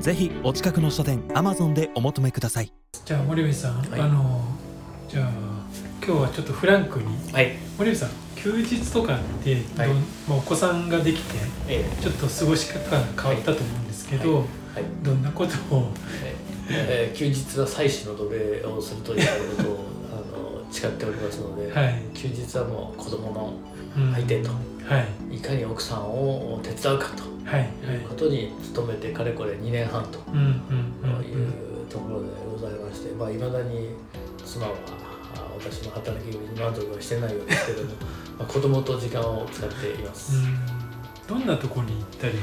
ぜひお近くの書店アマゾンでお求めください。じゃあ森部さん、はい。あのじゃあ今日はちょっとフランクにはい。森部さん休日とかってはい。まあ、お子さんができてえちょっと過ごし方が変わったと思うんですけど、はい。はい。どんなことを？えー休日は妻子の奴隷をするということを誓っておりますので、はい、休日はもう子供のうん。相手とはい。いかに奥さんを手伝うかとはい。うことに努めてかれこれ2年半とうんうんうん。いうところでございましてまあいまだに妻はあ私の働きに満足はしてないようですけども、まあ、子供と時間を使っています。うん。どんなとこに行ったり？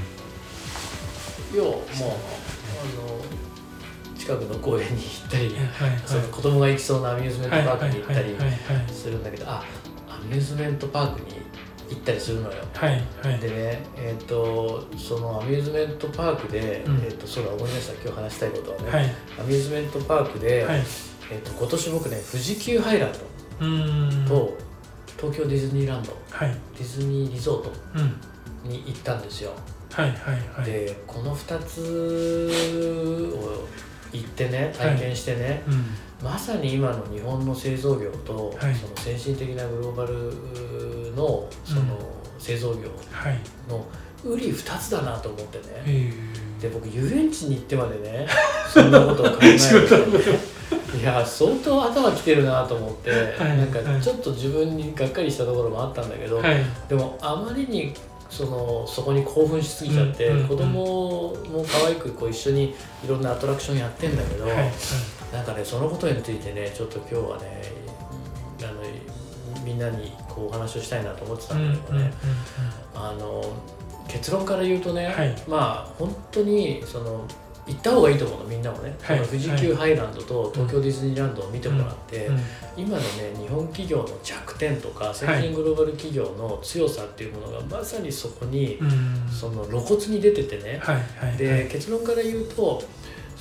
いやもうあの近くの公園に行ったり、はいはいその子供が行きそうなアミューズメントパークに行ったりするんだけどあアミューズメントパークに行ったりするのよ。はいはい。でねえっ、とそのアミューズメントパークで、うん。えっとそうだ思い出した今日話したいことはね、はい。アミューズメントパークで、はい。えっと今年僕ね富士急ハイランうーん。ドと東京ディズニーランドはい。ディズニーリゾートうん。に行ったんですよ。はいはいはい。でこの2つを行ってね体験してね、うん。まさに今の日本の製造業と、はい。その先進的なグローバルのその製造業はい。の売り2つだなと思ってね、え。で僕遊園地に行ってまでね そんなことを考える 仕事のこいや相当頭きてるなと思って、はい。なんかはいちょっと自分にがっかりしたところもあったんだけど、はい。でもあまりにそのそこに興奮しすぎちゃって、うんうんうん。子供も可愛くこう一緒にいろんなアトラクションやってんだけど、はいはい。なんかねそのことについてねちょっと今日はねあのみんなにこうお話をしたいなと思ってたんだけどね、あの結論から言うとね、はい。まあ本当にその行った方がいいと思うのみんなもね、はい富士急ハイランドと東京ディズニーランドを見てもらって、うん今のね日本企業の弱点とか先進グローバル企業の強さっていうものがまさにそこに、うん。その露骨に出ててね、はいはいで、はい。結論から言うと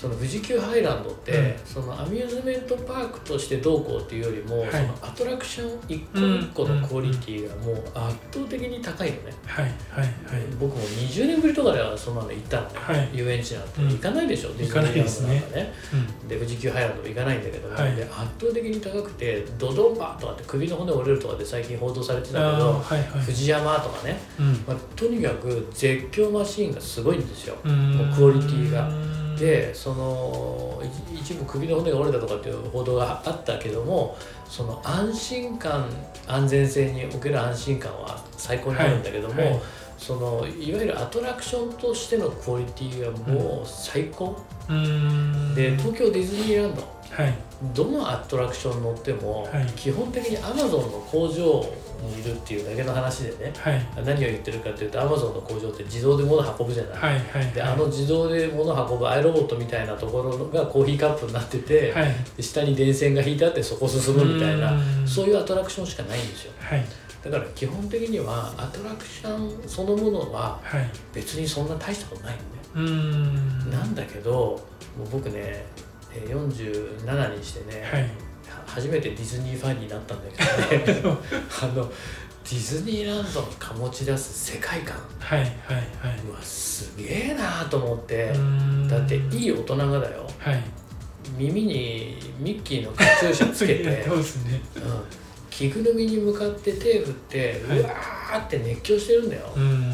その富士急ハイランドって、うん。そのアミューズメントパークとしてどうこうっていうよりも、はい。そのアトラクション一個一個のクオリティがもう圧倒的に高いのね、はいはいはい。僕も20年ぶりとかではそんなの行ったのね、はい。遊園地なんて。うん。行かないでしょ、ディズ行かニーランないですねドなんかね。うん。で富士急ハイランドも行かないんだけども、はい。で圧倒的に高くてドドンバーとかって首の骨折れるとかで最近報道されてたけどはいはい。富士山とかね、うん。まあ、とにかく絶叫マシーンがすごいんですよ、うん。もうクオリティがでその一一部首の骨が折れたとかっていう報道があったけどもその安心感安全性における安心感は最高にあるんだけども、はいはい。そのいわゆるアトラクションとしてのクオリティがもう最高、うんで東京ディズニーランド。はい。どのアトラクション乗っても、はい。基本的にアマゾンの工場にいるっていうだけの話でね。はい。何を言ってるかっていうとアマゾンの工場って自動で物運ぶじゃない、はいはいであの自動で物運ぶアイロボットみたいなところがコーヒーカップになってて、はい。で下に電線が引いてあってそこ進むみたいなうん。そういうアトラクションしかないんですよ。はい。だから基本的にはアトラクションそのものははい。別にそんな大したことないんだようんなんだけどもう僕ねえー47にしてね、はい。初めてディズニーファンになったんだけどね。あのディズニーランドが醸し出す世界観。はいはいはい。うわすげえなと思って。うん。だっていい大人がだよ。はい。耳にミッキーのカチューシャつけて、ね。うん、着ぐるみに向かって手振って、はい。うわーって熱狂してるんだよ、うん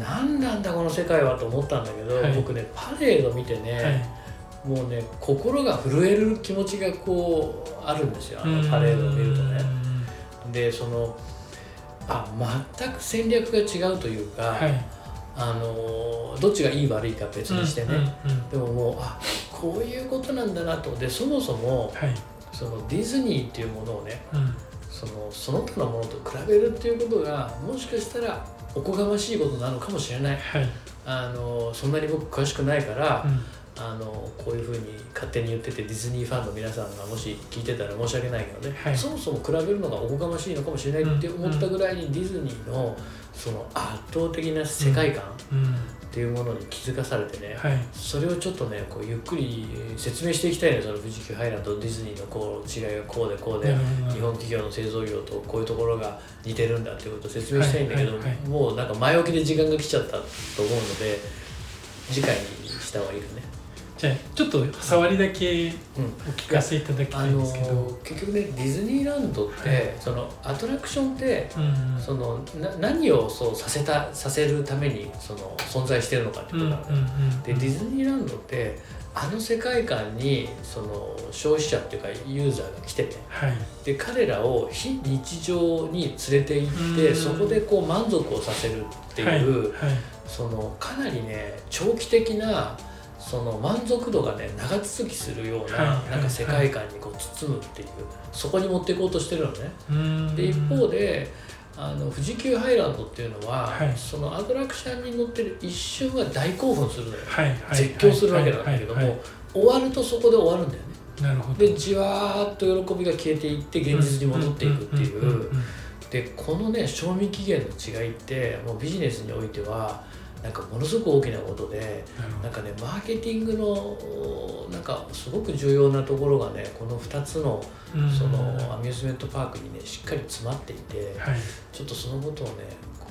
何なんだこの世界はと思ったんだけど、はい。僕ねパレード見てね、はい。もうね心が震える気持ちがこうあるんですよあのパレードを見るとね。でそのあ全く戦略が違うというか、はい。あのどっちがいい悪いか別にしてね、うんうんうん。でももうあこういうことなんだなと。でそもそもはい。そのディズニーっていうものをねうん。そのその他のものと比べるっていうことがもしかしたらおこがましいことなのかもしれない。はい。あのそんなに僕詳しくないから、うん。あのこういうふうに勝手に言っててディズニーファンの皆さんがもし聞いてたら申し訳ないけどね、はい。そもそも比べるのがおこがましいのかもしれないって思ったぐらいにディズニーのその圧倒的な世界観うんっていうものに気づかされてね、はい。それをちょっとねこうゆっくり説明していきたいねその富士急ハイランドとディズニーのこう違いがこうでこうで日本企業の製造業とこういうところが似てるんだっていうことを説明したいんだけど、もうなんか前置きで時間が来ちゃったと思うので次回にした方がいいよね。じゃあちょっと触りだけうん。お聞かせいただきたいんですけど、結局ねディズニーランドって、はいそのアトラクションってうんうん。そのな何をそうさせたさせるためにその存在してるのかってうんうんことなでディズニーランドってあの世界観にその消費者っていうかユーザーが来てねはい。で彼らを非日常に連れて行ってうん。そこでこう満足をさせるっていう、はい。はい。そのかなりね長期的なその満足度がね長続きするような,、はい。なんか世界観にこう包むっていうそこに持っていこうとしてるのね。うん。で一方であの富士急ハイランドっていうのは、はい。そのアトラクションに乗ってる一瞬は大興奮するのよ、はい。はい。絶叫するわけなんだけども、終わるとそこで終わるんだよね。なるほど。でじわーっと喜びが消えていって現実に戻っていくっていう,、でこのね賞味期限の違いってもうビジネスにおいてはなんかものすごく大きなことでなんかねマーケティングのなんかすごく重要なところがねこの2つのうん。そのアミューズメントパークにねしっかり詰まっていてはい。ちょっとそのことをね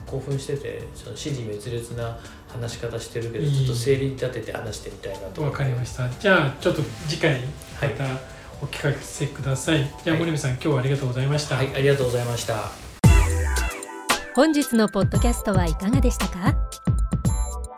興奮しててその支持滅裂な話し方してるけどいいちょっと整理立てて話してみたいなと。思わかりました。じゃあちょっと次回まはい。たお聞かせください、じゃあはい。森部さん今日はありがとうございました、はいありがとうございました。本日のポッドキャストはいかがでしたか？